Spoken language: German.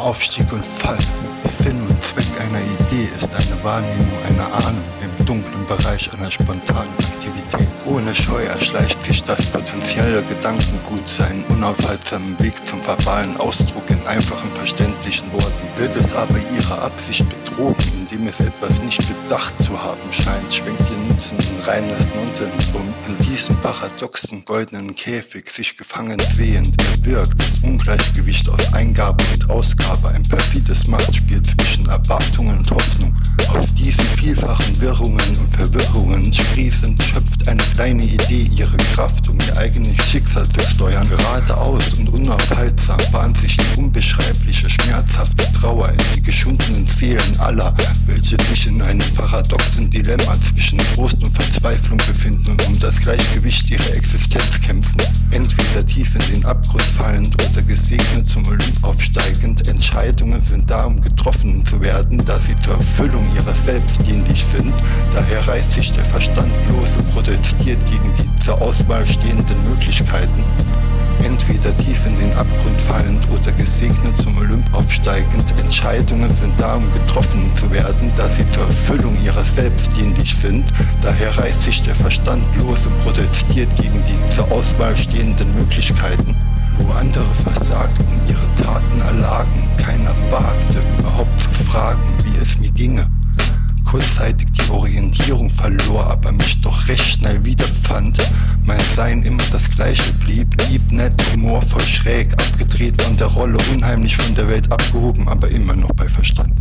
Aufstieg und Fall. Sinn und Zweck einer Idee ist eine Wahrnehmung einer Ahnung im dunklen Bereich einer spontanen Aktivität. Ohne Scheu erschleicht sich das potenzielle Gedankengut seinen unaufhaltsamen Weg zum verbalen Ausdruck in einfachen, verständlichen Worten. Wird es aber ihre Absicht betrogen, indem es etwas nicht bedacht zu haben scheint, schwenkt ihr Nutzen in reines Nonsens um. In diesem paradoxen goldenen Käfig sich gefangen sehend, erwirkt das Ungleichgewicht aus Eingabe und Ausgabe ein perfides Machtspiel zwischen Erwartungen und Hoffnung. Aus diesen vielfachen Wirrungen und Verwirrungen sprießend schöpft eine kleine Idee ihre Kraft, um ihr eigenes Schicksal zu steuern. Geradeaus und unaufhaltsam bahnt sich die unbeschreibliche, schmerzhafte Trauer in die geschundenen Seelen aller, welche sich in einem paradoxen Dilemma zwischen Trost und Verzweiflung befinden das Gleichgewicht ihrer Existenz kämpfen. Entweder tief in den Abgrund fallend oder gesegnet zum Olymp aufsteigend. Entscheidungen sind da, um getroffen zu werden, da sie zur Erfüllung ihrer selbst dienlich sind. Daher reißt sich der Verstand los und protestiert gegen die zur Auswahl stehenden Möglichkeiten. Entweder tief in den Abgrund fallend oder gesegnet zum Olymp aufsteigend. Entscheidungen sind da, um getroffen zu werden, da sie zur Erfüllung ihrer selbst dienlich sind. Daher reißt sich der Verstand los und protestiert gegen die zur Auswahl stehenden Möglichkeiten. Wo andere versagten, ihre Taten erlagen, keiner wagte überhaupt zu fragen, wie es mir ginge kurzzeitig die Orientierung verlor, aber mich doch recht schnell wiederfand. Design immer das gleiche blieb. Lieb, nett, humorvoll, schräg, abgedreht von der Rolle, unheimlich von der Welt abgehoben, aber immer noch bei Verstand.